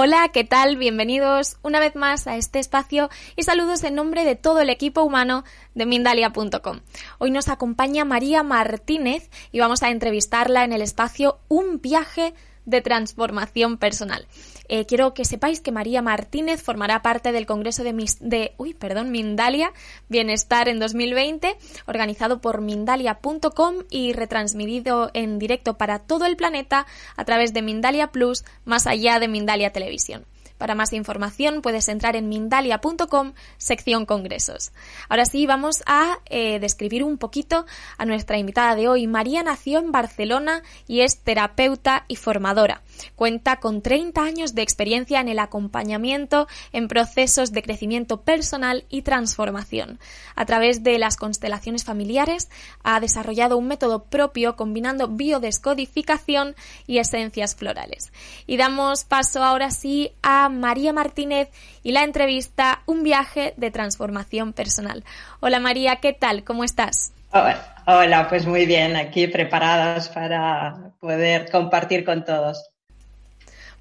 Hola, ¿qué tal? Bienvenidos una vez más a este espacio y saludos en nombre de todo el equipo humano de Mindalia.com. Hoy nos acompaña María Martínez y vamos a entrevistarla en el espacio Un viaje de transformación personal. Eh, quiero que sepáis que María Martínez formará parte del Congreso de, de uy, perdón, Mindalia Bienestar en 2020, organizado por Mindalia.com y retransmitido en directo para todo el planeta a través de Mindalia Plus, más allá de Mindalia Televisión. Para más información puedes entrar en mindalia.com, sección congresos. Ahora sí, vamos a eh, describir un poquito a nuestra invitada de hoy. María nació en Barcelona y es terapeuta y formadora. Cuenta con 30 años de experiencia en el acompañamiento en procesos de crecimiento personal y transformación. A través de las constelaciones familiares ha desarrollado un método propio combinando biodescodificación y esencias florales. Y damos paso ahora sí a María Martínez y la entrevista Un viaje de transformación personal. Hola María, ¿qué tal? ¿Cómo estás? Hola, pues muy bien, aquí preparadas para poder compartir con todos.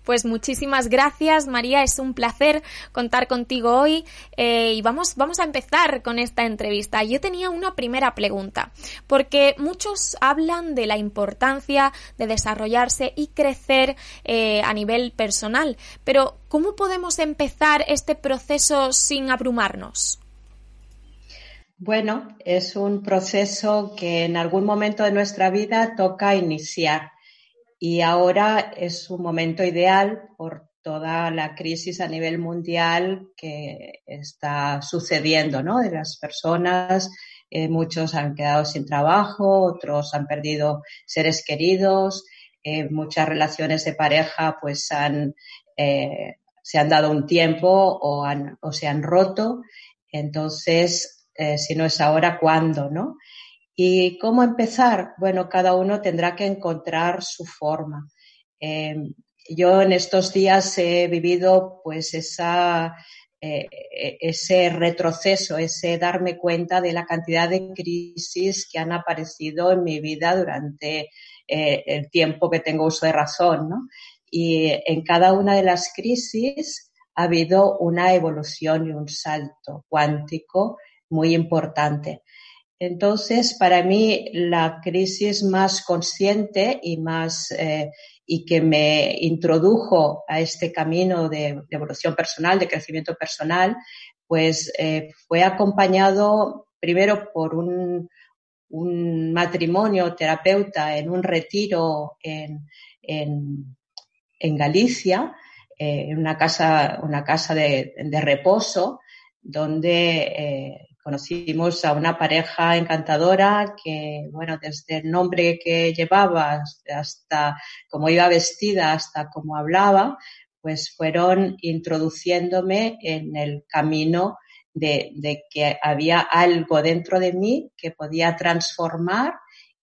Pues muchísimas gracias, María. Es un placer contar contigo hoy. Eh, y vamos, vamos a empezar con esta entrevista. Yo tenía una primera pregunta, porque muchos hablan de la importancia de desarrollarse y crecer eh, a nivel personal. Pero, ¿cómo podemos empezar este proceso sin abrumarnos? Bueno, es un proceso que en algún momento de nuestra vida toca iniciar y ahora es un momento ideal por toda la crisis a nivel mundial que está sucediendo, ¿no? De las personas, eh, muchos han quedado sin trabajo, otros han perdido seres queridos, eh, muchas relaciones de pareja pues eh, se han dado un tiempo o, o se han roto. Entonces, si no es ahora, ¿cuándo, no? ¿Y cómo empezar? Bueno, cada uno tendrá que encontrar su forma. Eh, yo en estos días he vivido pues eh, ese retroceso, ese darme cuenta de la cantidad de crisis que han aparecido en mi vida durante eh, el tiempo que tengo uso de razón. ¿no? Y en cada una de las crisis ha habido una evolución y un salto cuántico muy importante. Entonces, para mí, la crisis más consciente y más eh, y que me introdujo a este camino de, evolución personal, de crecimiento personal, pues eh, fue acompañado primero por un, matrimonio terapeuta en un retiro en, Galicia, eh, en una casa, una casa de, reposo, donde conocimos a una pareja encantadora que, bueno, desde el nombre que llevaba hasta cómo iba vestida, hasta cómo hablaba, pues fueron introduciéndome en el camino de, de, que había algo dentro de mí que podía transformar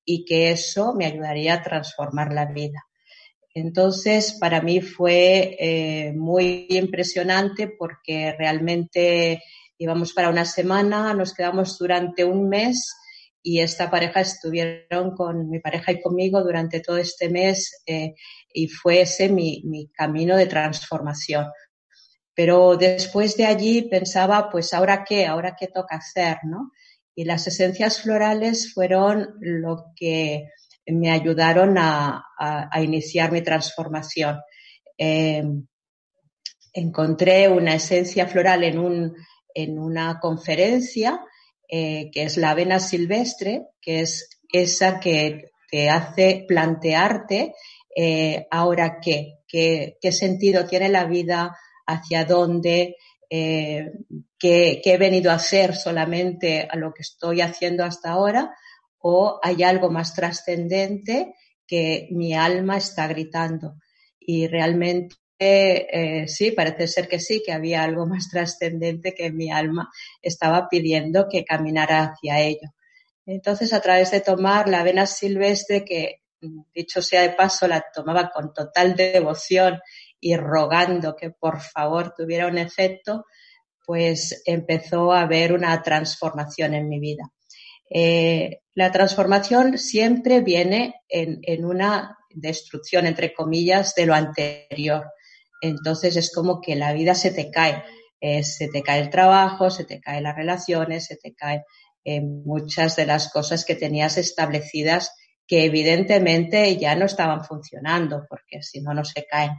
y que eso me ayudaría a transformar la vida. Entonces, para mí fue eh, muy impresionante porque realmente íbamos para una semana, nos quedamos durante un mes y esta pareja estuvieron con mi pareja y conmigo durante todo este mes eh, y fue ese mi, mi, camino de transformación. Pero después de allí pensaba, pues ahora qué, ahora qué toca hacer, ¿no? Y las esencias florales fueron lo que me ayudaron a, a, iniciar mi transformación. Eh, encontré una esencia floral en un, en una conferencia eh, que es la avena silvestre, que es esa que te hace plantearte eh, ahora qué, qué, qué, sentido tiene la vida, hacia dónde, eh, qué, qué, he venido a hacer solamente a lo que estoy haciendo hasta ahora, o hay algo más trascendente que mi alma está gritando. Y realmente eh, sí, parece ser que sí, que había algo más trascendente que mi alma estaba pidiendo que caminara hacia ello. Entonces, a través de tomar la avena silvestre, que dicho sea de paso, la tomaba con total devoción y rogando que por favor tuviera un efecto, pues empezó a haber una transformación en mi vida. Eh, la transformación siempre viene en, en, una destrucción, entre comillas, de lo anterior. Entonces es como que la vida se te cae. se te cae el trabajo, se te caen las relaciones, se te caen muchas de las cosas que tenías establecidas que evidentemente ya no estaban funcionando, porque si no, no se caen.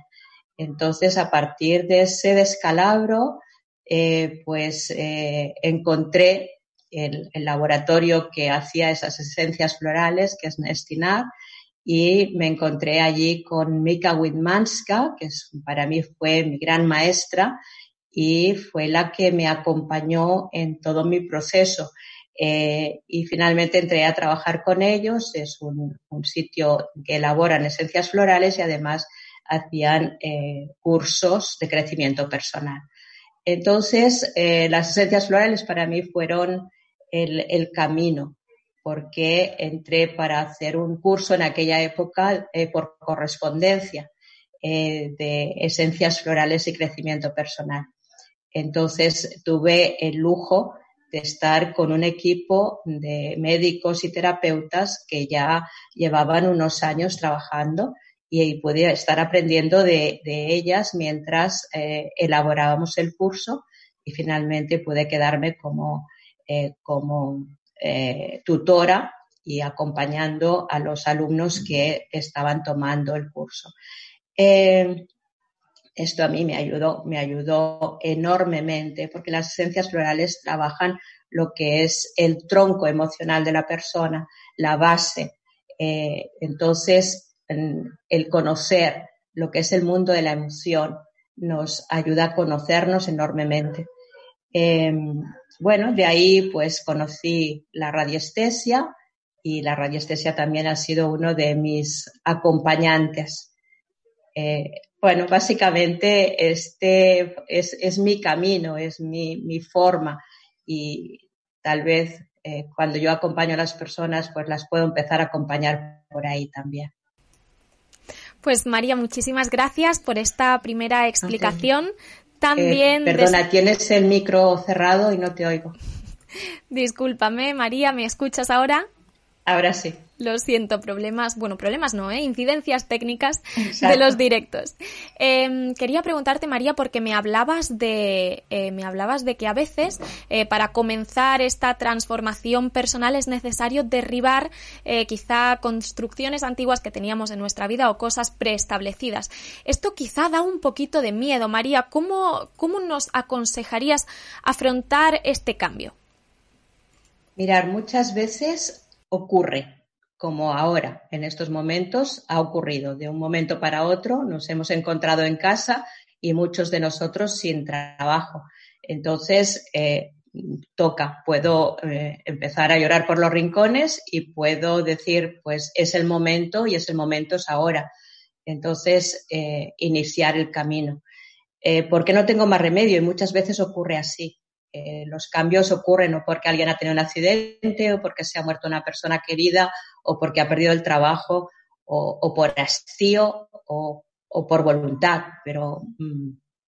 Entonces, a partir de ese descalabro, eh, pues eh, encontré el, laboratorio que hacía esas esencias florales, que es Nestinar, y me encontré allí con Mika Widmanska, que para mí fue mi gran maestra y fue la que me acompañó en todo mi proceso. Eh, y finalmente entré a trabajar con ellos. Es un, sitio que elaboran esencias florales y además hacían eh, cursos de crecimiento personal. Entonces, eh, las esencias florales para mí fueron el, camino, porque entré para hacer un curso en aquella época por correspondencia de esencias florales y crecimiento personal. Entonces, tuve el lujo de estar con un equipo de médicos y terapeutas que ya llevaban unos años trabajando y pude estar aprendiendo de, ellas mientras eh, elaborábamos el curso y finalmente pude quedarme como, eh, como eh, tutora y acompañando a los alumnos que estaban tomando el curso. Esto a mí me ayudó, me ayudó enormemente porque las esencias florales trabajan lo que es el tronco emocional de la persona, la base. Eh, entonces, el conocer lo que es el mundo de la emoción nos ayuda a conocernos enormemente. Em, bueno, de ahí pues conocí la radiestesia y la radiestesia también ha sido uno de mis acompañantes. Eh, bueno, básicamente este es, mi camino, es mi, forma y tal vez eh, cuando yo acompaño a las personas, pues las puedo empezar a acompañar por ahí también. Pues María, muchísimas gracias por esta primera explicación. También. Eh, perdona, tienes el micro cerrado y no te oigo. Discúlpame, María, ¿me escuchas ahora? Ahora sí. Lo siento, problemas, bueno, problemas no, ¿eh? incidencias técnicas de los directos. Em, quería preguntarte, María, porque me hablabas de, eh, me hablabas de que a veces eh, para comenzar esta transformación personal es necesario derribar eh, quizá construcciones antiguas que teníamos en nuestra vida o cosas preestablecidas. Esto quizá da un poquito de miedo, María. ¿Cómo, cómo nos aconsejarías afrontar este cambio? Mirar, muchas veces ocurre, como ahora, en estos momentos, ha ocurrido. De un momento para otro nos hemos encontrado en casa y muchos de nosotros sin trabajo. Entonces, eh, toca, puedo eh, empezar a llorar por los rincones y puedo decir, pues es el momento y es el momento es ahora. Entonces, eh, iniciar el camino. porque no tengo más remedio y muchas veces ocurre así. Eh, los cambios ocurren porque alguien ha tenido un accidente o porque se ha muerto una persona querida o porque ha perdido el trabajo o, por hastío o, por voluntad, pero mm,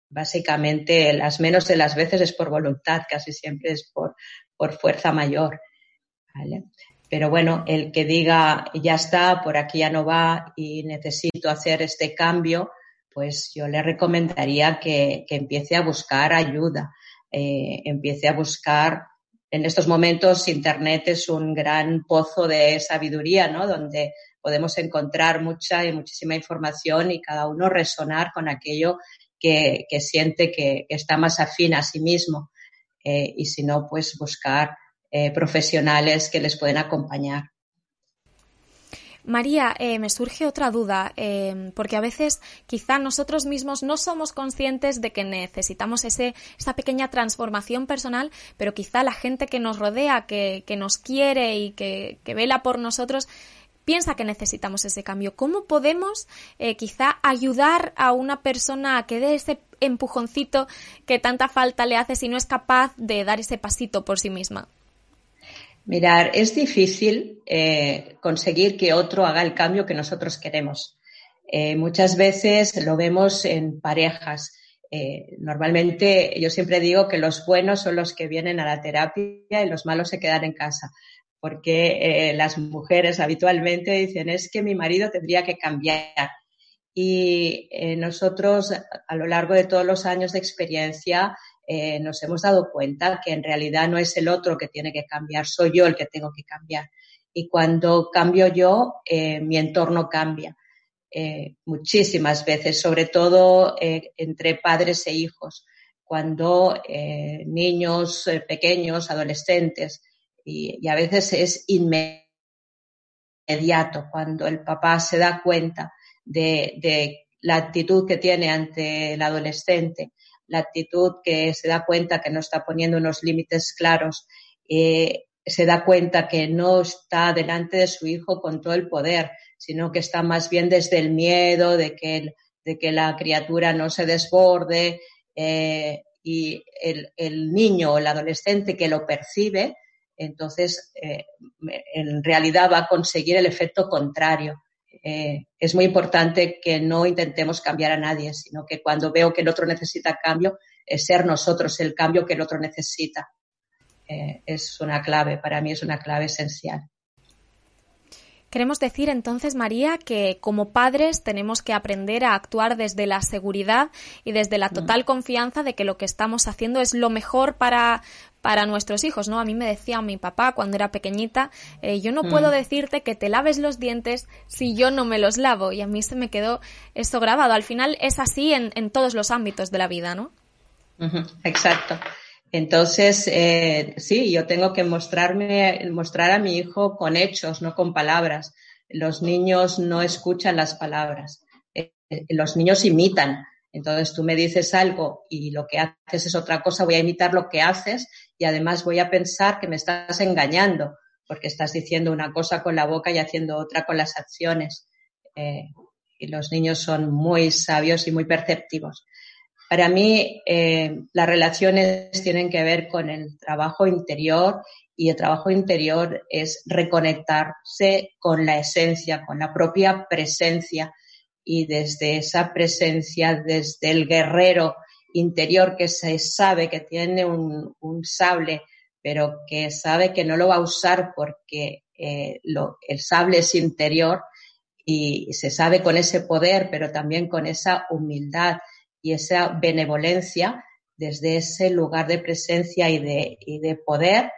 básicamente las menos de las veces es por voluntad, casi siempre es por, por fuerza mayor. Pero bueno, el que diga ya está, por aquí ya no va y necesito hacer este cambio, pues yo le recomendaría que empiece a buscar ayuda eh, empiece a buscar. En estos momentos Internet es un gran pozo de sabiduría, ¿no? Donde podemos encontrar mucha y muchísima información y cada uno resonar con aquello que, siente que, está más afín a sí mismo. Eh, y si no, pues buscar eh, profesionales que les pueden acompañar. María, eh, me surge otra duda, eh, porque a veces quizá nosotros mismos no somos conscientes de que necesitamos ese, esa pequeña transformación personal, pero quizá la gente que nos rodea, que, que nos quiere y que, que, vela por nosotros, piensa que necesitamos ese cambio. ¿Cómo podemos eh, quizá ayudar a una persona a que dé ese empujoncito que tanta falta le hace si no es capaz de dar ese pasito por sí misma? Mirar, es difícil eh, conseguir que otro haga el cambio que nosotros queremos. Eh, muchas veces lo vemos en parejas. Eh, normalmente yo siempre digo que los buenos son los que vienen a la terapia y los malos se quedan en casa, porque las mujeres habitualmente dicen es que mi marido tendría que cambiar. Y nosotros, a lo largo de todos los años de experiencia, eh, nos hemos dado cuenta que en realidad no es el otro que tiene que cambiar, soy yo el que tengo que cambiar. Y cuando cambio yo, eh, mi entorno cambia. muchísimas veces, sobre todo entre padres e hijos, cuando niños pequeños, adolescentes, y, a veces es inmediato cuando el papá se da cuenta de, la actitud que tiene ante el adolescente, la actitud que se da cuenta que no está poniendo unos límites claros, eh, se da cuenta que no está delante de su hijo con todo el poder, sino que está más bien desde el miedo de que, de que la criatura no se desborde eh, y el, niño o el adolescente que lo percibe entonces eh, en realidad va a conseguir el efecto contrario. Eh, es muy importante que no intentemos cambiar a nadie, sino que cuando veo que el otro necesita cambio, es ser nosotros el cambio que el otro necesita. Eh, es una clave, para mí es una clave esencial. Queremos decir entonces, María, que como padres tenemos que aprender a actuar desde la seguridad y desde la total confianza de que lo que estamos haciendo es lo mejor para, para nuestros hijos, ¿no? A mí me decía mi papá cuando era pequeñita, eh, yo no puedo mm. decirte que te laves los dientes si yo no me los lavo. Y a mí se me quedó esto grabado. Al final es así en, en todos los ámbitos de la vida, ¿no? Exacto. Entonces, eh, sí, yo tengo que mostrarme, mostrar a mi hijo con hechos, no con palabras. Los niños no escuchan las palabras. Eh, eh, los niños imitan. Entonces tú me dices algo y lo que haces es otra cosa, voy a imitar lo que haces y además voy a pensar que me estás engañando porque estás diciendo una cosa con la boca y haciendo otra con las acciones. y los niños son muy sabios y muy perceptivos. Para mí, eh, las relaciones tienen que ver con el trabajo interior y el trabajo interior es reconectarse con la esencia, con la propia presencia y desde esa presencia, desde el guerrero interior que se sabe que tiene un, sable, pero que sabe que no lo va a usar porque eh, el sable es interior y se sabe con ese poder, pero también con esa humildad y esa benevolencia desde ese lugar de presencia y de, y de poder,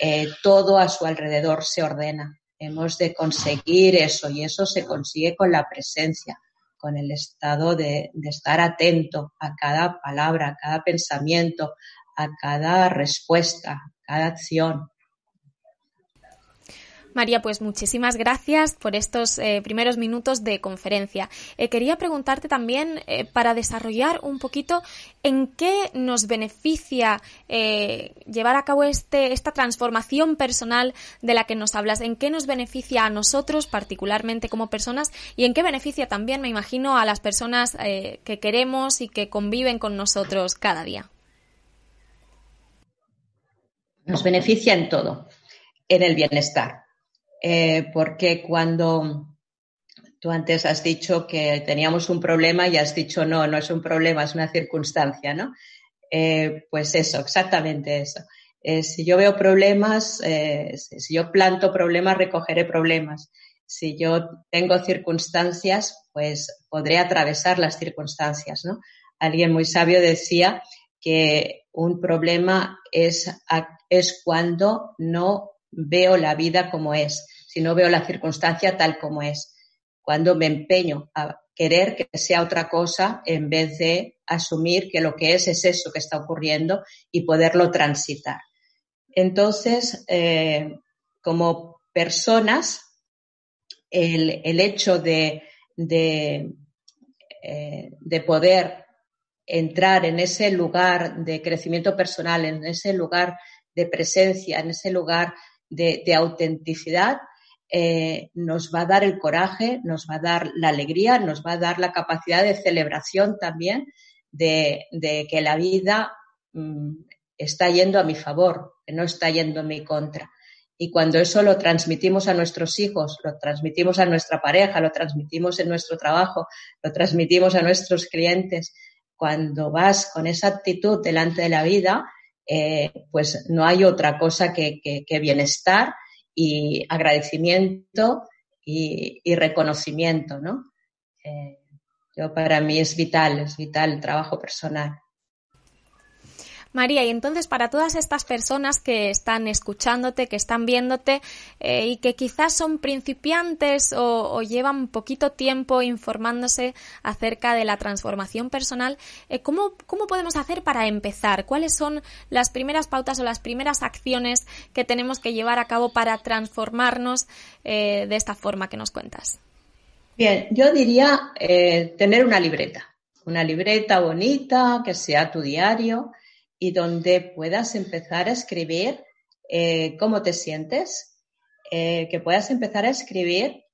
eh, todo a su alrededor se ordena. Hemos de conseguir eso y eso se consigue con la presencia, con el estado de, de estar atento a cada palabra, a cada pensamiento, a cada respuesta, a cada acción. María, pues muchísimas gracias por estos eh, primeros minutos de conferencia. Eh, quería preguntarte también, eh, para desarrollar un poquito, ¿en qué nos beneficia llevar a cabo este, esta transformación personal de la que nos hablas? ¿En qué nos beneficia a nosotros, particularmente como personas? ¿Y en qué beneficia también, me imagino, a las personas que queremos y que conviven con nosotros cada día? Nos beneficia en todo, en el bienestar eh, porque cuando tú antes has dicho que teníamos un problema y has dicho no, no es un problema, es una circunstancia, ¿no? Eh, pues eso, exactamente eso. Eh, si yo veo problemas, si yo planto problemas, recogeré problemas. Si yo tengo circunstancias, pues podré atravesar las circunstancias, ¿no? Alguien muy sabio decía que un problema es, es cuando no veo la vida como es, si no veo la circunstancia tal como es. Cuando me empeño a querer que sea otra cosa en vez de asumir que lo que es es eso que está ocurriendo y poderlo transitar. Entonces, eh, como personas, el, hecho de, eh, de poder entrar en ese lugar de crecimiento personal, en ese lugar de presencia, en ese lugar de, autenticidad, eh, nos va a dar el coraje, nos va a dar la alegría, nos va a dar la capacidad de celebración también de, que la vida mm, está yendo a mi favor, que no está yendo en mi contra. Y cuando eso lo transmitimos a nuestros hijos, lo transmitimos a nuestra pareja, lo transmitimos en nuestro trabajo, lo transmitimos a nuestros clientes, cuando vas con esa actitud delante de la vida, eh, pues no hay otra cosa que, bienestar y agradecimiento y, reconocimiento, ¿no? Eh, Yo, para mí es vital, es vital el trabajo personal. María, y entonces para todas estas personas que están escuchándote, que están viéndote eh, y que quizás son principiantes o, llevan poquito tiempo informándose acerca de la transformación personal, eh, ¿cómo, ¿cómo podemos hacer para empezar? ¿Cuáles son las primeras pautas o las primeras acciones que tenemos que llevar a cabo para transformarnos eh, de esta forma que nos cuentas? Bien, yo diría tener una libreta, una libreta bonita, que sea tu diario, y donde puedas empezar a escribir eh, cómo te sientes, eh, que puedas empezar a escribir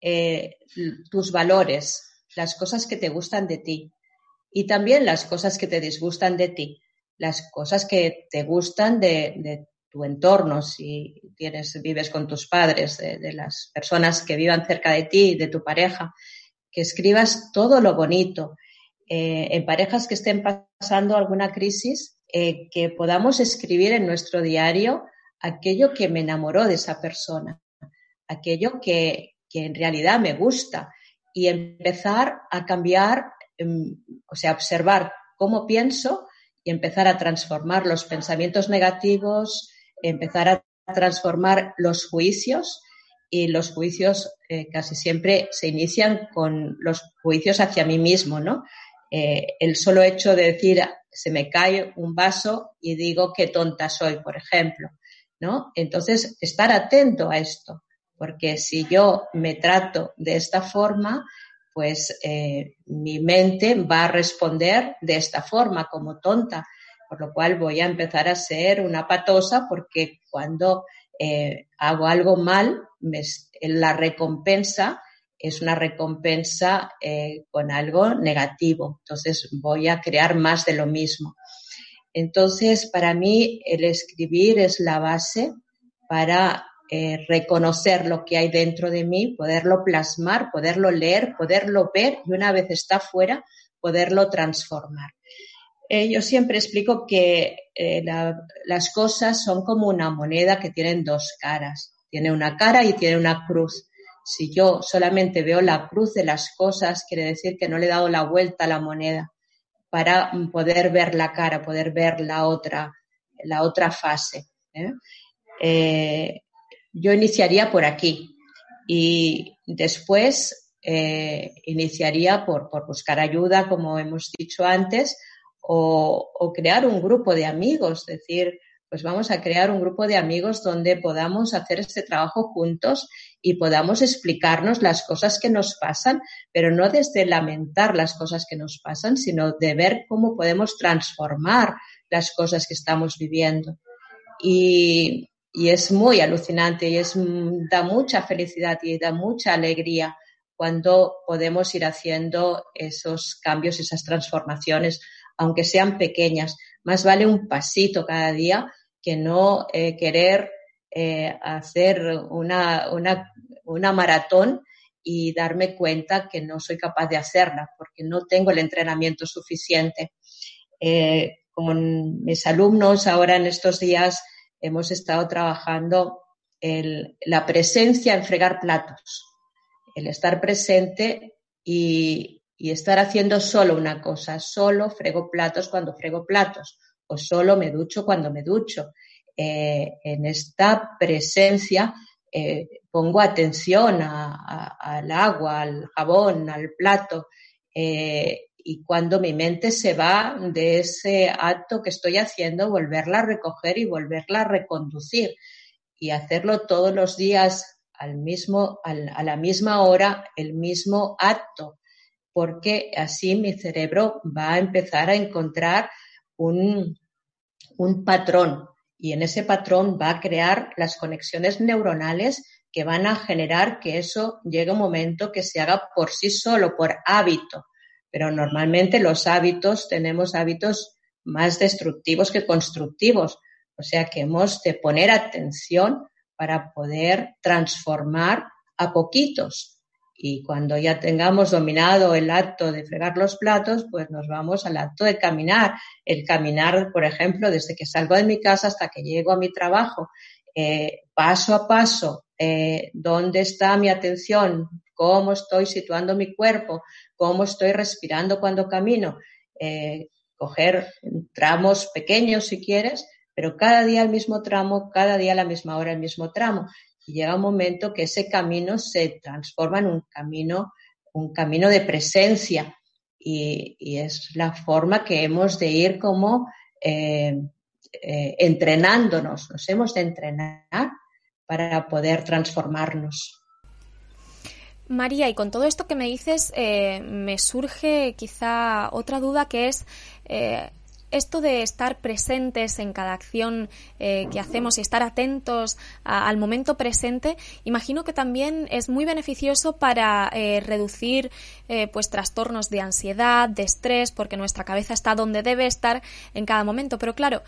eh, tus valores, las cosas que te gustan de ti y también las cosas que te disgustan de ti, las cosas que te gustan de, tu entorno, si tienes, vives con tus padres, de, de las personas que vivan cerca de ti, de tu pareja, que escribas todo lo bonito. en parejas que estén pasando alguna crisis, eh, que podamos escribir en nuestro diario aquello que me enamoró de esa persona, aquello que, en realidad me gusta y empezar a cambiar, em, o sea, observar cómo pienso y empezar a transformar los pensamientos negativos, empezar a transformar los juicios y los juicios eh, casi siempre se inician con los juicios hacia mí mismo, ¿no? Eh, el solo hecho de decir se me cae un vaso y digo qué tonta soy, por ejemplo, ¿no? Entonces, estar atento a esto, porque si yo me trato de esta forma, pues eh, mi mente va a responder de esta forma, como tonta, por lo cual voy a empezar a ser una patosa porque cuando eh, hago algo mal, la recompensa es una recompensa eh, con algo negativo. Entonces voy a crear más de lo mismo. Entonces, para mí, el escribir es la base para eh, reconocer lo que hay dentro de mí, poderlo plasmar, poderlo leer, poderlo ver y una vez está fuera, poderlo transformar. Eh, yo siempre explico que las cosas son como una moneda que tienen dos caras. Tiene una cara y tiene una cruz. Si yo solamente veo la cruz de las cosas, quiere decir que no le he dado la vuelta a la moneda para poder ver la cara, poder ver la otra, la otra fase. ¿eh? Eh, yo iniciaría por aquí y después eh, iniciaría por, buscar ayuda, como hemos dicho antes, o, o crear un grupo de amigos, es decir, pues vamos a crear un grupo de amigos donde podamos hacer este trabajo juntos y podamos explicarnos las cosas que nos pasan, pero no desde lamentar las cosas que nos pasan, sino de ver cómo podemos transformar las cosas que estamos viviendo. Y, es muy alucinante y es, da mucha felicidad y da mucha alegría cuando podemos ir haciendo esos cambios, esas transformaciones, aunque sean pequeñas. Más vale un pasito cada día que no eh, querer eh, hacer una, una, maratón y darme cuenta que no soy capaz de hacerla porque no tengo el entrenamiento suficiente. Eh, con mis alumnos ahora en estos días hemos estado trabajando el, la presencia en fregar platos, el estar presente y, y estar haciendo solo una cosa, solo frego platos cuando frego platos o solo me ducho cuando me ducho. Eh, en esta presencia eh, pongo atención al agua, al jabón, al plato. Eh, y cuando mi mente se va de ese acto que estoy haciendo, volverla a recoger y volverla a reconducir y hacerlo todos los días al mismo, a la misma hora, el mismo acto, porque así mi cerebro va a empezar a encontrar un, un patrón y en ese patrón va a crear las conexiones neuronales que van a generar que eso llegue un momento que se haga por sí solo, por hábito. Pero normalmente los hábitos tenemos hábitos más destructivos que constructivos. O sea que hemos de poner atención para poder transformar a poquitos y cuando ya tengamos dominado el acto de fregar los platos, pues nos vamos al acto de caminar. El caminar, por ejemplo, desde que salgo de mi casa hasta que llego a mi trabajo, eh, paso a paso, eh, dónde está mi atención, cómo estoy situando mi cuerpo, cómo estoy respirando cuando camino. Eh, coger tramos pequeños si quieres, pero cada día el mismo tramo, cada día a la misma hora el mismo tramo. Y llega un momento que ese camino se transforma en un camino, un camino de presencia. Y, es la forma que hemos de ir como eh, eh, entrenándonos, nos hemos de entrenar para poder transformarnos. María, y con todo esto que me dices, eh, me surge quizá otra duda que es esto de estar presentes en cada acción eh, que hacemos y estar atentos al momento presente, imagino que también es muy beneficioso para eh, reducir eh, pues trastornos de ansiedad, de estrés, porque nuestra cabeza está donde debe estar en cada momento. Pero claro,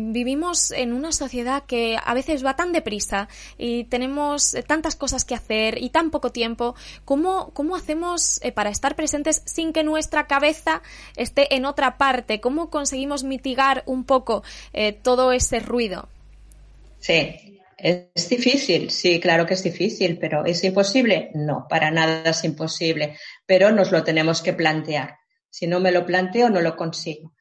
vivimos en una sociedad que a veces va tan deprisa y tenemos tantas cosas que hacer y tan poco tiempo. ¿Cómo, cómo hacemos para estar presentes sin que nuestra cabeza esté en otra parte? ¿Cómo mitigar un poco eh, todo ese ruido? Sí, es difícil, sí, claro que es difícil, pero ¿es imposible? No, para nada es imposible, pero nos lo tenemos que plantear. Si no me lo planteo, no lo consigo.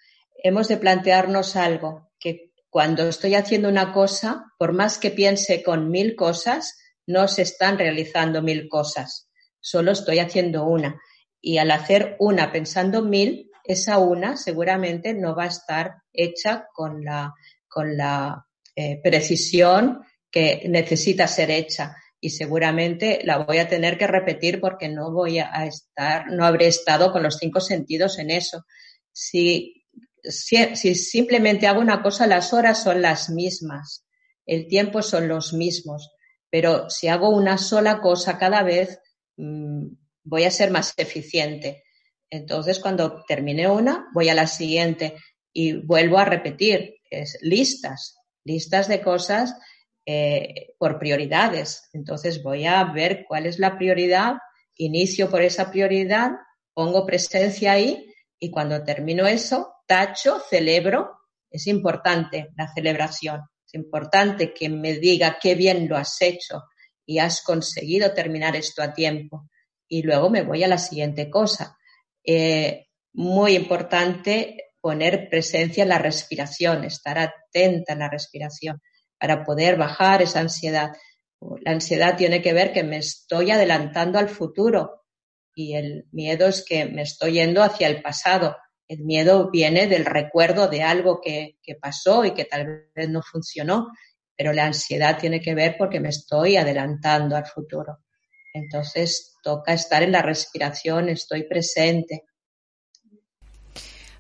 Hemos de plantearnos algo que cuando estoy haciendo una cosa, por más que piense con mil cosas, no se están realizando mil cosas, solo estoy haciendo una. Y al hacer una pensando mil, esa una seguramente no va a estar hecha con la, con la eh, precisión que necesita ser hecha y seguramente la voy a tener que repetir porque no voy a estar, no habré estado con los cinco sentidos en eso. Si, si, simplemente hago una cosa, las horas son las mismas, el tiempo son los mismos, pero si hago una sola cosa cada vez, mm, voy a ser más eficiente. Entonces, cuando termine una, voy a la siguiente y vuelvo a repetir, es listas, listas de cosas eh, por prioridades. Entonces, voy a ver cuál es la prioridad, inicio por esa prioridad, pongo presencia ahí y cuando termino eso, tacho, celebro. Es importante la celebración. Es importante que me diga qué bien lo has hecho y has conseguido terminar esto a tiempo. Y luego me voy a la siguiente cosa eh, muy importante poner presencia en la respiración, estar atenta en la respiración para poder bajar esa ansiedad. La ansiedad tiene que ver que me estoy adelantando al futuro y el miedo es que me estoy yendo hacia el pasado. El miedo viene del recuerdo de algo que, que pasó y que tal vez no funcionó, pero la ansiedad tiene que ver porque me estoy adelantando al futuro. Entonces toca estar en la respiración, estoy presente.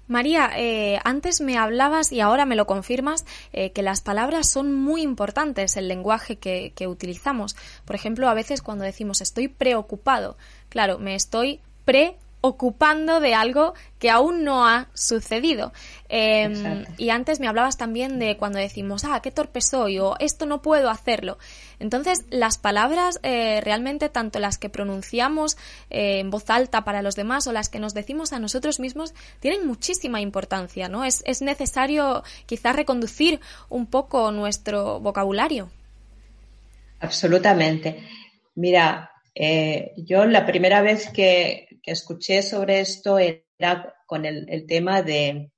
María, eh, antes me hablabas y ahora me lo confirmas eh, que las palabras son muy importantes, el lenguaje que, que utilizamos. Por ejemplo, a veces cuando decimos estoy preocupado, claro, me estoy pre ocupando de algo que aún no ha sucedido. Em, y antes me hablabas también de cuando decimos, ah, qué torpe soy o esto no puedo hacerlo. Entonces, las palabras eh, realmente, tanto las que pronunciamos eh, en voz alta para los demás o las que nos decimos a nosotros mismos, tienen muchísima importancia, ¿no? Es, es necesario quizás reconducir un poco nuestro vocabulario. Absolutamente. Mira, eh, yo la primera vez que, escuché sobre esto era con el, tema de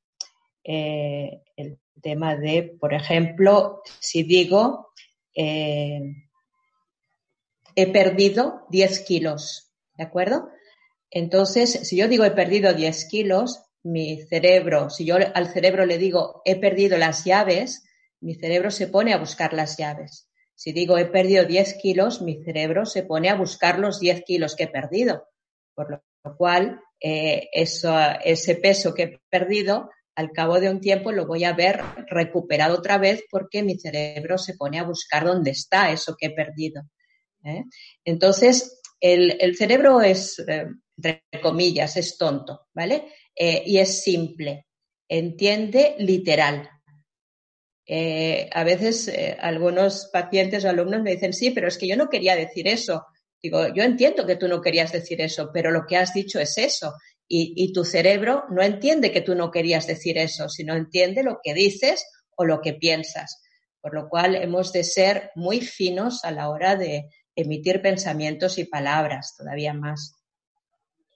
eh, el tema de, por ejemplo, si digo eh, he perdido 10 kilos, ¿de acuerdo? Entonces, si yo digo he perdido 10 kilos, mi cerebro, si yo al cerebro le digo he perdido las llaves, mi cerebro se pone a buscar las llaves. Si digo he perdido 10 kilos, mi cerebro se pone a buscar los 10 kilos que he perdido. Por lo cual, eh, ese peso que he perdido, al cabo de un tiempo lo voy a ver recuperado otra vez porque mi cerebro se pone a buscar dónde está eso que he perdido. ¿eh? Entonces, el, cerebro es, eh, entre comillas, es tonto, ¿vale? y es simple. Entiende literal. A veces algunos pacientes o alumnos me dicen, sí, pero es que yo no quería decir eso. Digo, yo entiendo que tú no querías decir eso, pero lo que has dicho es eso. Y, y tu cerebro no entiende que tú no querías decir eso, sino entiende lo que dices o lo que piensas. Por lo cual hemos de ser muy finos a la hora de, emitir pensamientos y palabras todavía más.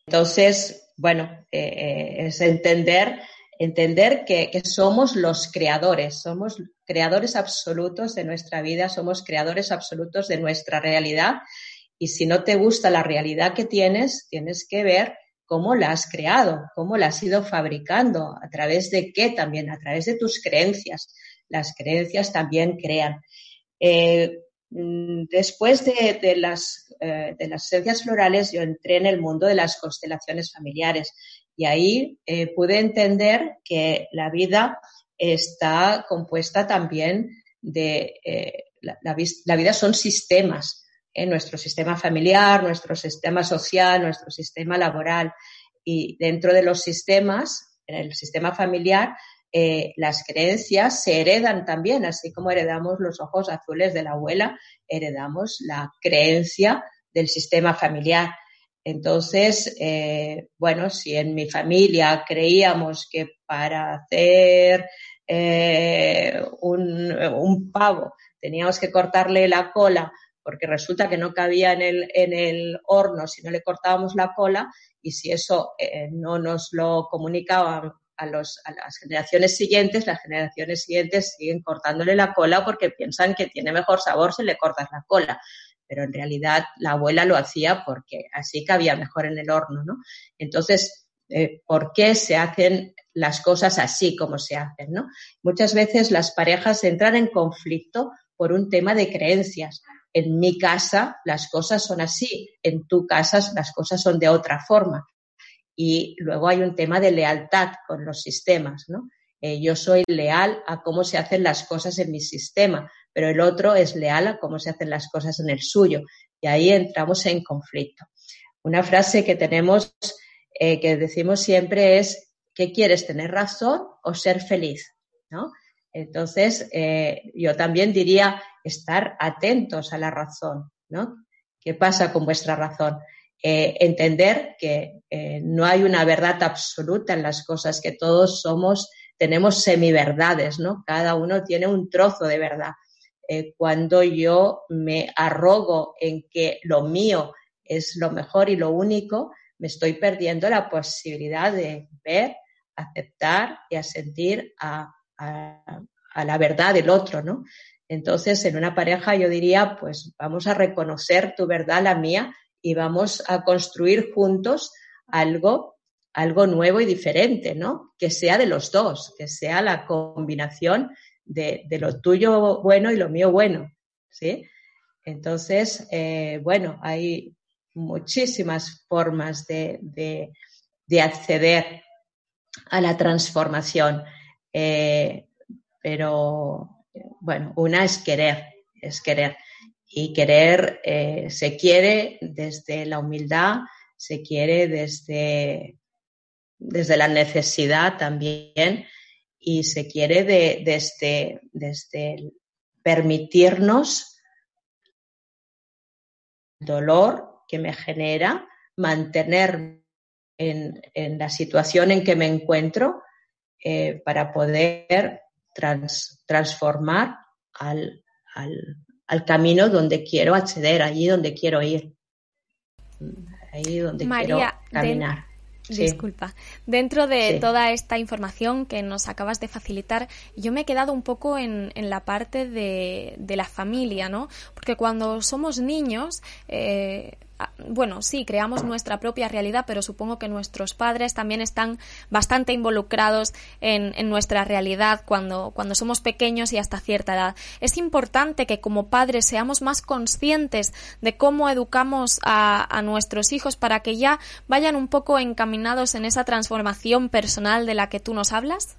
Entonces, bueno, es entender entender que, somos los creadores, somos creadores absolutos de nuestra vida, somos creadores absolutos de nuestra realidad y si no te gusta la realidad que tienes, tienes que ver cómo la has creado, cómo la has ido fabricando, a través de qué también, a través de tus creencias. Las creencias también crean. Eh, mm, después de, las, eh, de las esencias florales, yo entré en el mundo de las constelaciones familiares y ahí eh, pude entender que la vida está compuesta también de, eh, la, vida son sistemas, ¿eh? nuestro sistema familiar, nuestro sistema social, nuestro sistema laboral. Y dentro de los sistemas, en el sistema familiar, las creencias se heredan también, así como heredamos los ojos azules de la abuela, heredamos la creencia del sistema familiar. Entonces, eh, bueno, si en mi familia creíamos que para hacer eh, un, pavo teníamos que cortarle la cola porque resulta que no cabía en el, en el horno si no le cortábamos la cola y si eso eh, no nos lo comunicaban a, los, a las generaciones siguientes, las generaciones siguientes siguen cortándole la cola porque piensan que tiene mejor sabor si le cortas la cola pero en realidad la abuela lo hacía porque así cabía mejor en el horno, ¿no? Entonces, eh, ¿por qué se hacen las cosas así como se hacen, ¿no? Muchas veces las parejas entran en conflicto por un tema de creencias. En mi casa las cosas son así, en tu casa las cosas son de otra forma. Y luego hay un tema de lealtad con los sistemas, ¿no? Eh, yo soy leal a cómo se hacen las cosas en mi sistema, pero el otro es leal a cómo se hacen las cosas en el suyo. Y ahí entramos en conflicto. Una frase que tenemos, eh, que decimos siempre es, ¿qué quieres, tener razón o ser feliz? ¿No? Entonces, eh, yo también diría estar atentos a la razón, ¿no? ¿Qué pasa con vuestra razón? Eh, entender que no hay una verdad absoluta en las cosas, que todos somos, tenemos semiverdades, ¿no? Cada uno tiene un trozo de verdad. Eh, cuando yo me arrogo en que lo mío es lo mejor y lo único, me estoy perdiendo la posibilidad de ver, aceptar y asentir a, a, la verdad del otro, ¿no? Entonces, en una pareja yo diría, pues vamos a reconocer tu verdad, la mía, y vamos a construir juntos algo, algo nuevo y diferente, ¿no? Que sea de los dos, que sea la combinación de, lo tuyo bueno y lo mío bueno, ¿sí? Entonces, eh, bueno, hay muchísimas formas de, acceder a la transformación, eh, pero bueno, una es querer, es querer. Y querer eh, se quiere desde la humildad, se quiere desde, desde la necesidad también y se quiere de, desde, desde permitirnos el dolor que me genera mantener en, en la situación en que me encuentro eh, para poder transformar al, al, camino donde quiero acceder, allí donde quiero ir, ahí donde quiero caminar. Disculpa. Dentro de toda esta información que nos acabas de facilitar, yo me he quedado un poco en, en la parte de, de, la familia, ¿no? Porque cuando somos niños, eh, bueno, sí, creamos nuestra propia realidad, pero supongo que nuestros padres también están bastante involucrados en, nuestra realidad cuando, cuando somos pequeños y hasta cierta edad. Es importante que como padres seamos más conscientes de cómo educamos a, nuestros hijos para que ya vayan un poco encaminados en esa transformación personal de la que tú nos hablas.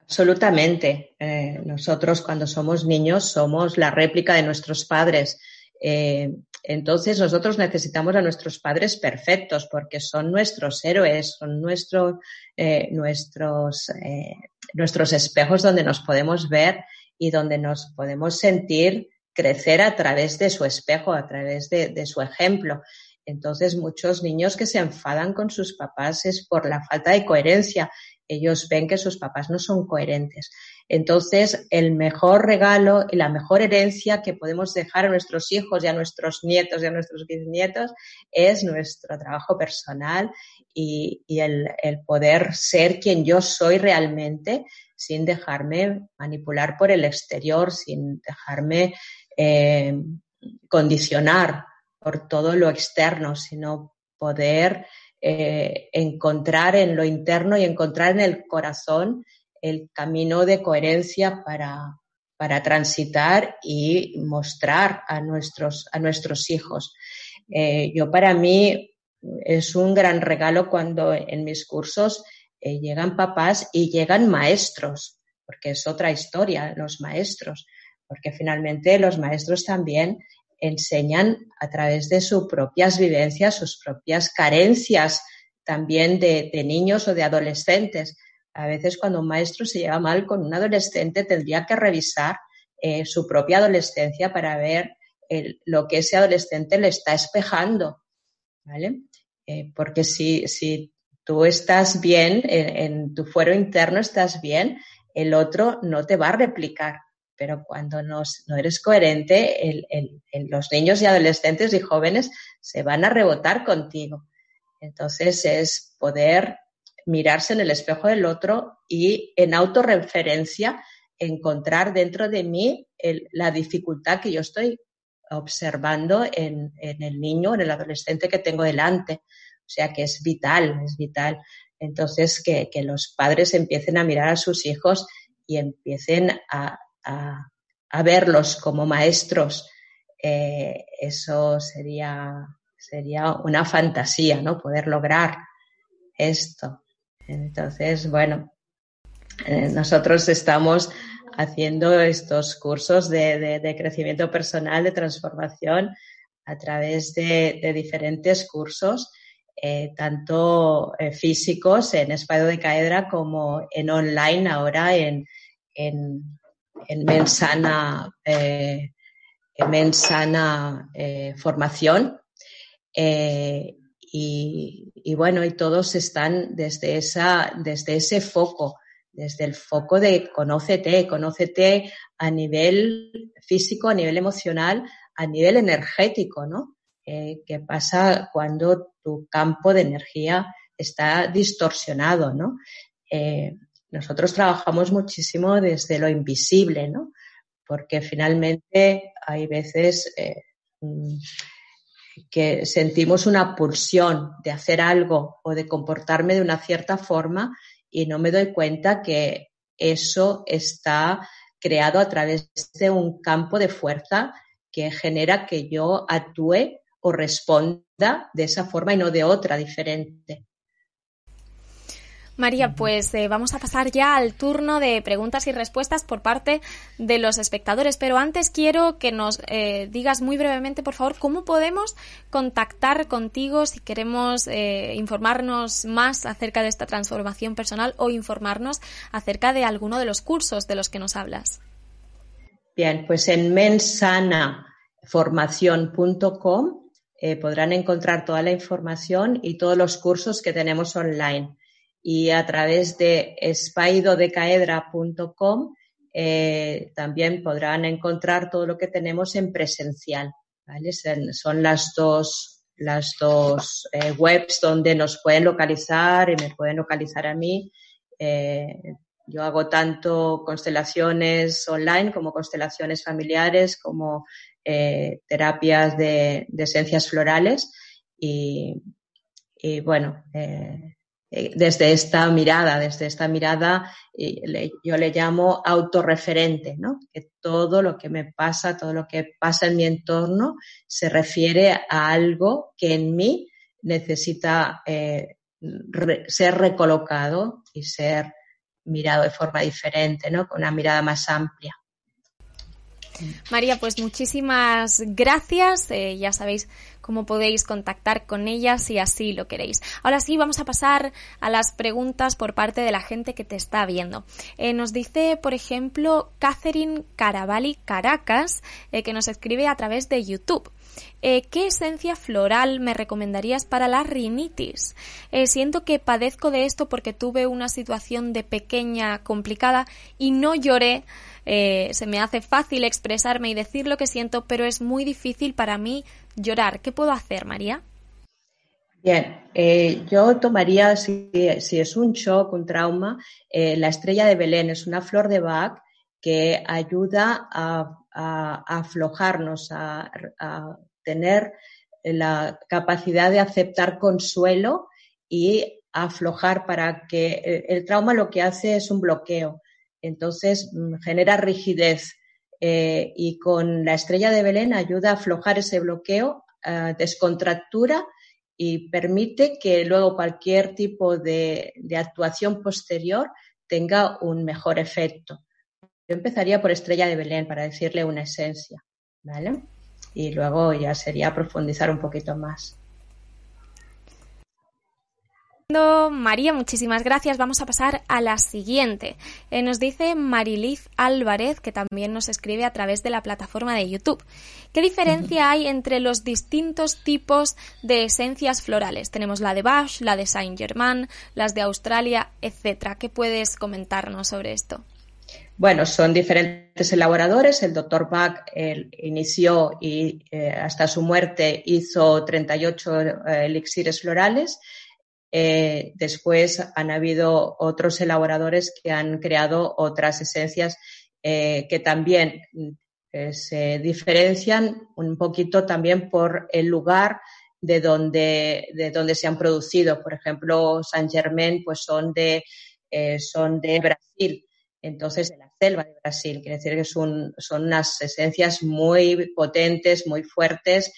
Absolutamente. Eh, nosotros cuando somos niños somos la réplica de nuestros padres. Eh, entonces nosotros necesitamos a nuestros padres perfectos porque son nuestros héroes, son eh, nuestros, eh, nuestros espejos donde nos podemos ver y donde nos podemos sentir crecer a través de su espejo, a través de, su ejemplo. Entonces, muchos niños que se enfadan con sus papás es por la falta de coherencia. Ellos ven que sus papás no son coherentes. Entonces, el mejor regalo y la mejor herencia que podemos dejar a nuestros hijos y a nuestros nietos y a nuestros bisnietos es nuestro trabajo personal y, el, poder ser quien yo soy realmente sin dejarme manipular por el exterior, sin dejarme eh, condicionar por todo lo externo, sino poder eh, encontrar en lo interno y encontrar en el corazón el camino de coherencia para, para transitar y mostrar a nuestros, a nuestros hijos. Eh, yo para mí es un gran regalo cuando en mis cursos eh, llegan papás y llegan maestros, porque es otra historia, los maestros, porque finalmente los maestros también enseñan a través de sus propias vivencias, sus propias carencias también de, niños o de adolescentes. A veces cuando un maestro se lleva mal con un adolescente tendría que revisar eh, su propia adolescencia para ver lo que ese adolescente le está espejando, ¿vale? Eh, porque si, si tú estás bien, en, tu fuero interno estás bien, el otro no te va a replicar pero cuando no, eres coherente, los niños y adolescentes y jóvenes se van a rebotar contigo. Entonces es poder mirarse en el espejo del otro y en autorreferencia encontrar dentro de mí la dificultad que yo estoy observando en, el niño, en el adolescente que tengo delante. O sea que es vital, es vital. Entonces que los padres empiecen a mirar a sus hijos y empiecen a, a, verlos como maestros, eh, eso sería, sería una fantasía, ¿no? Poder lograr esto. Entonces, bueno, eh, nosotros estamos haciendo estos cursos de, crecimiento personal, de transformación, a través de, diferentes cursos, eh, tanto físicos en Espacio de Caedra como en online ahora en, en mensana, eh, eh, formación. Eh, y, bueno, y todos están desde, esa, desde ese foco, desde el foco de conócete, conócete a nivel físico, a nivel emocional, a nivel energético, ¿no? ¿Qué pasa cuando tu campo de energía está distorsionado, ¿no? nosotros trabajamos muchísimo desde lo invisible, ¿no? Porque finalmente hay veces eh, mm, que sentimos una pulsión de hacer algo o de comportarme de una cierta forma y no me doy cuenta que eso está creado a través de un campo de fuerza que genera que yo actúe o responda de esa forma y no de otra diferente. María, pues eh, vamos a pasar ya al turno de preguntas y respuestas por parte de los espectadores, pero antes quiero que nos eh, digas muy brevemente, por favor, cómo podemos contactar contigo si queremos eh, informarnos más acerca de esta transformación personal o informarnos acerca de alguno de los cursos de los que nos hablas. Bien, pues en mensanaformación.com podrán encontrar toda la información y todos los cursos que tenemos online y a través de espaidodecaedra.com eh, también podrán encontrar todo lo que tenemos en presencial. Son las dos, las dos eh, webs donde nos pueden localizar y me pueden localizar a mí. Eh, yo hago tanto constelaciones online como constelaciones familiares, como terapias de, esencias florales y, y bueno, eh, desde esta mirada, desde esta mirada yo le llamo autorreferente, ¿no? Que todo lo que me pasa, todo lo que pasa en mi entorno se refiere a algo que en mí necesita eh, ser recolocado y ser mirado de forma diferente, ¿no? Con una mirada más amplia. María, pues muchísimas gracias. Eh, ya sabéis cómo podéis contactar con ella si así lo queréis. Ahora sí, vamos a pasar a las preguntas por parte de la gente que te está viendo. Eh, nos dice, por ejemplo, Catherine Caravalli Caracas, eh, que nos escribe a través de YouTube. ¿Qué esencia floral me recomendarías para la rinitis? siento que padezco de esto porque tuve una situación de pequeña complicada y no lloré eh, se me hace fácil expresarme y decir lo que siento, pero es muy difícil para mí llorar. ¿Qué puedo hacer, María? Bien, eh, yo tomaría, si, es un shock, un trauma, eh, la estrella de Belén es una flor de Bach que ayuda a, aflojarnos, a, tener la capacidad de aceptar consuelo y aflojar para que el trauma lo que hace es un bloqueo. Entonces mm, genera rigidez eh, y con la estrella de Belén ayuda a aflojar ese bloqueo, descontractura y permite que luego cualquier tipo de, actuación posterior tenga un mejor efecto. Yo empezaría por estrella de Belén para decirle una esencia, ¿vale? Y luego ya sería profundizar un poquito más. María, muchísimas gracias. Vamos a pasar a la siguiente. Eh, nos dice Mariliz Álvarez, que también nos escribe a través de la plataforma de YouTube. ¿Qué diferencia hay entre los distintos tipos de esencias florales? Tenemos la de Bach, la de Saint Germain, las de Australia, etcétera. ¿Qué puedes comentarnos sobre esto? Bueno, son diferentes elaboradores. El doctor Bach inició y eh, hasta su muerte hizo 38 eh, elixires florales eh, después han habido otros elaboradores que han creado otras esencias eh, que también eh, se diferencian un poquito también por el lugar de donde, de donde se han producido. Por ejemplo, Saint Germain pues son de, son de Brasil, entonces de la selva de Brasil. Quiere decir que son, son unas esencias muy potentes, muy fuertes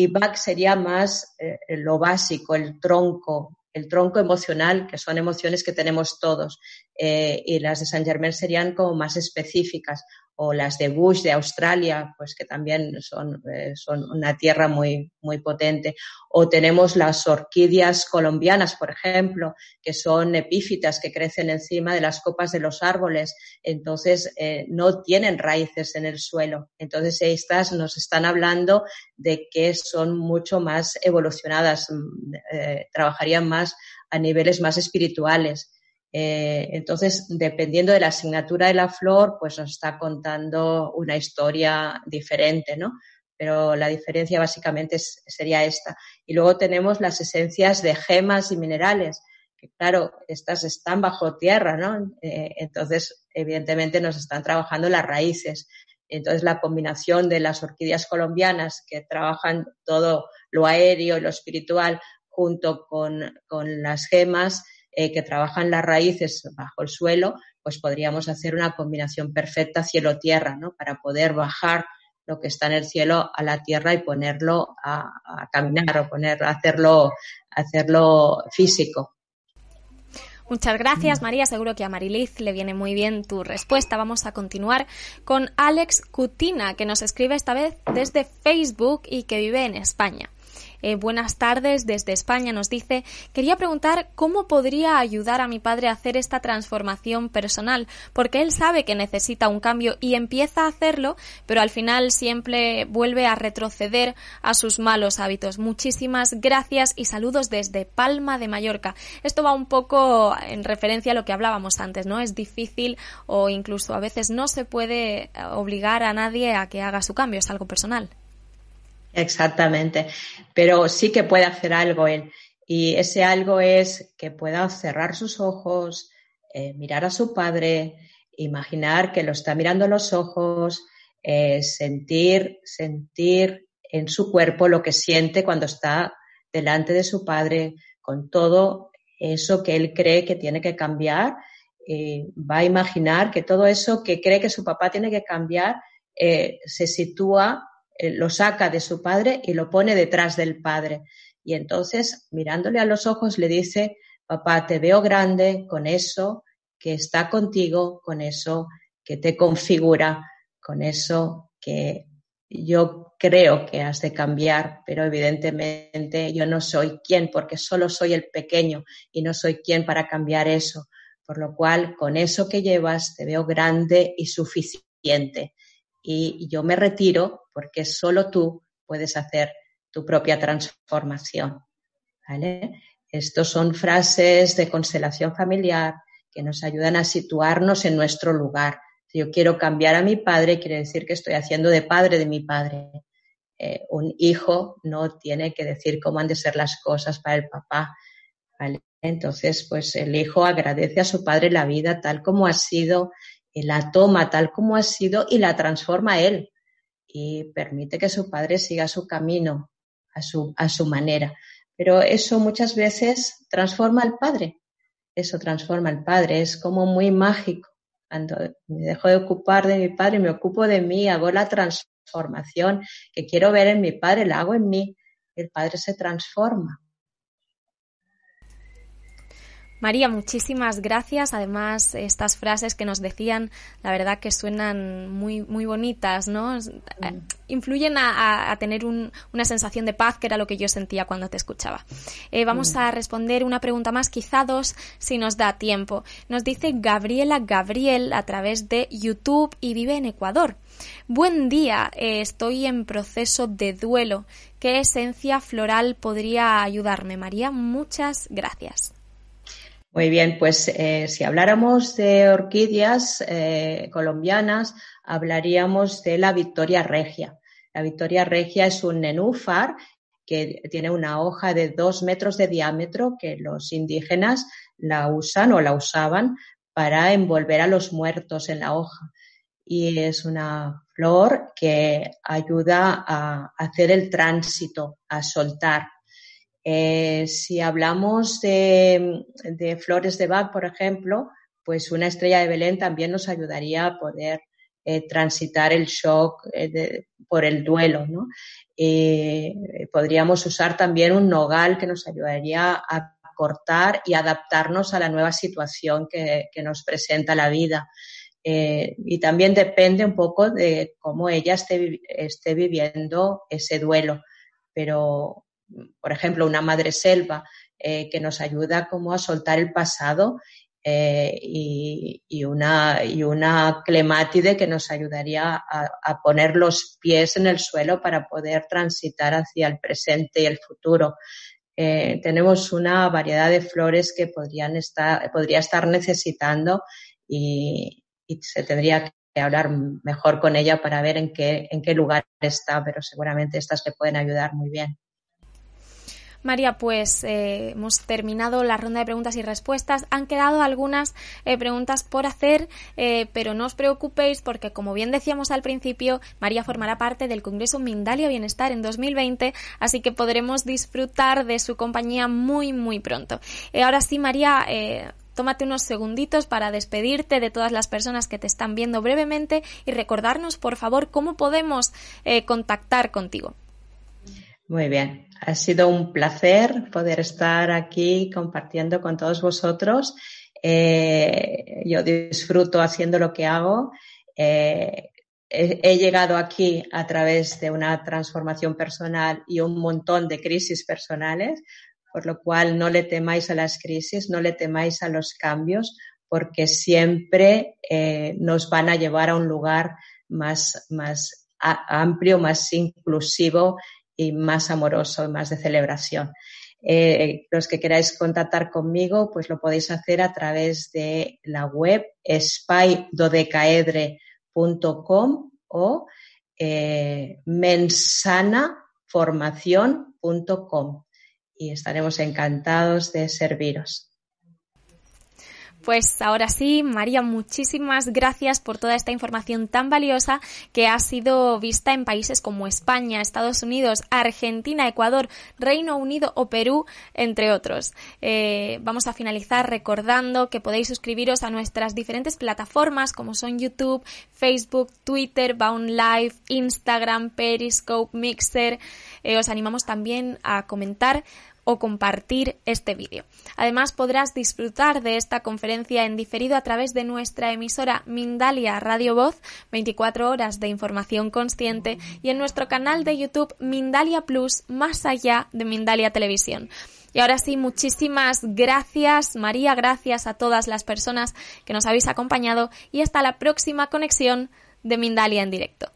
y Bach sería más eh, lo básico, el tronco, el tronco emocional, que son emociones que tenemos todos. Eh, y las de Saint Germain serían como más específicas o las de Bush de Australia, pues que también son, eh, son una tierra muy, muy potente. O tenemos las orquídeas colombianas, por ejemplo, que son epífitas que crecen encima de las copas de los árboles, entonces eh, no tienen raíces en el suelo. Entonces estas nos están hablando de que son mucho más evolucionadas, mm, eh, trabajarían más a niveles más espirituales. Eh, entonces, dependiendo de la asignatura de la flor, pues nos está contando una historia diferente, ¿no? Pero la diferencia básicamente sería esta. Y luego tenemos las esencias de gemas y minerales, que claro, estas están bajo tierra, ¿no? Eh, entonces, evidentemente nos están trabajando las raíces. Entonces, la combinación de las orquídeas colombianas que trabajan todo lo aéreo y lo espiritual junto con, con las gemas, eh, que trabajan las raíces bajo el suelo, pues podríamos hacer una combinación perfecta cielo-tierra, ¿no? Para poder bajar lo que está en el cielo a la tierra y ponerlo a, caminar o poner, hacerlo, hacerlo físico. Muchas gracias, María. Seguro que a Mariliz le viene muy bien tu respuesta. Vamos a continuar con Alex Cutina, que nos escribe esta vez desde Facebook y que vive en España. Eh, buenas tardes desde España, nos dice, quería preguntar cómo podría ayudar a mi padre a hacer esta transformación personal, porque él sabe que necesita un cambio y empieza a hacerlo, pero al final siempre vuelve a retroceder a sus malos hábitos. Muchísimas gracias y saludos desde Palma de Mallorca. Esto va un poco en referencia a lo que hablábamos antes, ¿no? Es difícil o incluso a veces no se puede obligar a nadie a que haga su cambio, es algo personal. Exactamente, pero sí que puede hacer algo él. Y ese algo es que pueda cerrar sus ojos, eh, mirar a su padre, imaginar que lo está mirando a los ojos, eh, sentir, sentir en su cuerpo lo que siente cuando está delante de su padre, con todo eso que él cree que tiene que cambiar. va a imaginar que todo eso que cree que su papá tiene que cambiar eh, se sitúa eh, lo saca de su padre y lo pone detrás del padre. Y entonces, mirándole a los ojos, le dice, papá, te veo grande con eso que está contigo, con eso que te configura, con eso que yo creo que has de cambiar, pero evidentemente yo no soy quien, porque solo soy el pequeño y no soy quien para cambiar eso. Por lo cual, con eso que llevas, te veo grande y suficiente. Y yo me retiro porque solo tú puedes hacer tu propia transformación. ¿Vale? Estos son frases de constelación familiar que nos ayudan a situarnos en nuestro lugar. Si yo quiero cambiar a mi padre, quiere decir que estoy haciendo de padre de mi padre. Eh, un hijo no tiene que decir cómo han de ser las cosas para el papá. Entonces, pues el hijo agradece a su padre la vida tal como ha sido, la toma tal como ha sido y la transforma él y permite que su padre siga su camino a su, a su manera. Pero eso muchas veces transforma al padre. Eso transforma al padre. Es como muy mágico. Cuando me dejo de ocupar de mi padre, me ocupo de mí, hago la transformación que quiero ver en mi padre, la hago en mí. El padre se transforma. María, muchísimas gracias. Además, estas frases que nos decían, la verdad que suenan muy, muy bonitas, ¿no? Eh, mm. Influyen a, tener una sensación de paz, que era lo que yo sentía cuando te escuchaba. Eh, vamos mm. a responder una pregunta más, quizá dos, si nos da tiempo. Nos dice Gabriela Gabriel a través de YouTube y vive en Ecuador. Buen día, eh, estoy en proceso de duelo. ¿Qué esencia floral podría ayudarme? María, muchas gracias. Muy bien, pues eh, si habláramos de orquídeas eh, colombianas, hablaríamos de la Victoria regia. La Victoria regia es un nenúfar que tiene una hoja de dos metros de diámetro que los indígenas la usan o la usaban para envolver a los muertos en la hoja. Y es una flor que ayuda a hacer el tránsito, a soltar, eh, si hablamos de, flores de Bach, por ejemplo, pues una estrella de Belén también nos ayudaría a poder eh, transitar el shock eh, por el duelo. ¿no? podríamos usar también un nogal que nos ayudaría a cortar y adaptarnos a la nueva situación que, nos presenta la vida. y también depende un poco de cómo ella esté, esté viviendo ese duelo. Pero por ejemplo, una madre selva eh, que nos ayuda como a soltar el pasado eh, y, una, y una clemátide que nos ayudaría a, poner los pies en el suelo para poder transitar hacia el presente y el futuro. Eh, tenemos una variedad de flores que podrían estar, podría estar necesitando y, se tendría que hablar mejor con ella para ver en qué, en qué lugar está, pero seguramente estas le pueden ayudar muy bien. María, pues eh, hemos terminado la ronda de preguntas y respuestas. Han quedado algunas eh, preguntas por hacer, eh, pero no os preocupéis porque, como bien decíamos al principio, María formará parte del Congreso Mindalia Bienestar en 2020, así que podremos disfrutar de su compañía muy, muy pronto. ahora sí, María, tómate unos segunditos para despedirte de todas las personas que te están viendo brevemente y recordarnos, por favor, cómo podemos contactar contigo. Muy bien, ha sido un placer poder estar aquí compartiendo con todos vosotros. Eh, yo disfruto haciendo lo que hago. Eh, he, llegado aquí a través de una transformación personal y un montón de crisis personales, por lo cual no le temáis a las crisis, no le temáis a los cambios, porque siempre eh, nos van a llevar a un lugar más, más amplio, más inclusivo y más amoroso y más de celebración. Eh, los que queráis contactar conmigo, pues lo podéis hacer a través de la web spydodecaedre.com o eh, mensanaformación.com y estaremos encantados de serviros. Pues ahora sí, María, muchísimas gracias por toda esta información tan valiosa que ha sido vista en países como España, Estados Unidos, Argentina, Ecuador, Reino Unido o Perú, entre otros. Eh, vamos a finalizar recordando que podéis suscribiros a nuestras diferentes plataformas como son YouTube, Facebook, Twitter, Bound Live, Instagram, Periscope, Mixer, eh, os animamos también a comentar o compartir este vídeo. Además podrás disfrutar de esta conferencia en diferido a través de nuestra emisora Mindalia Radio Voz, 24 horas de información consciente, y en nuestro canal de YouTube Mindalia Plus, más allá de Mindalia Televisión. Y ahora sí, muchísimas gracias, María, gracias a todas las personas que nos habéis acompañado y hasta la próxima conexión de Mindalia en directo.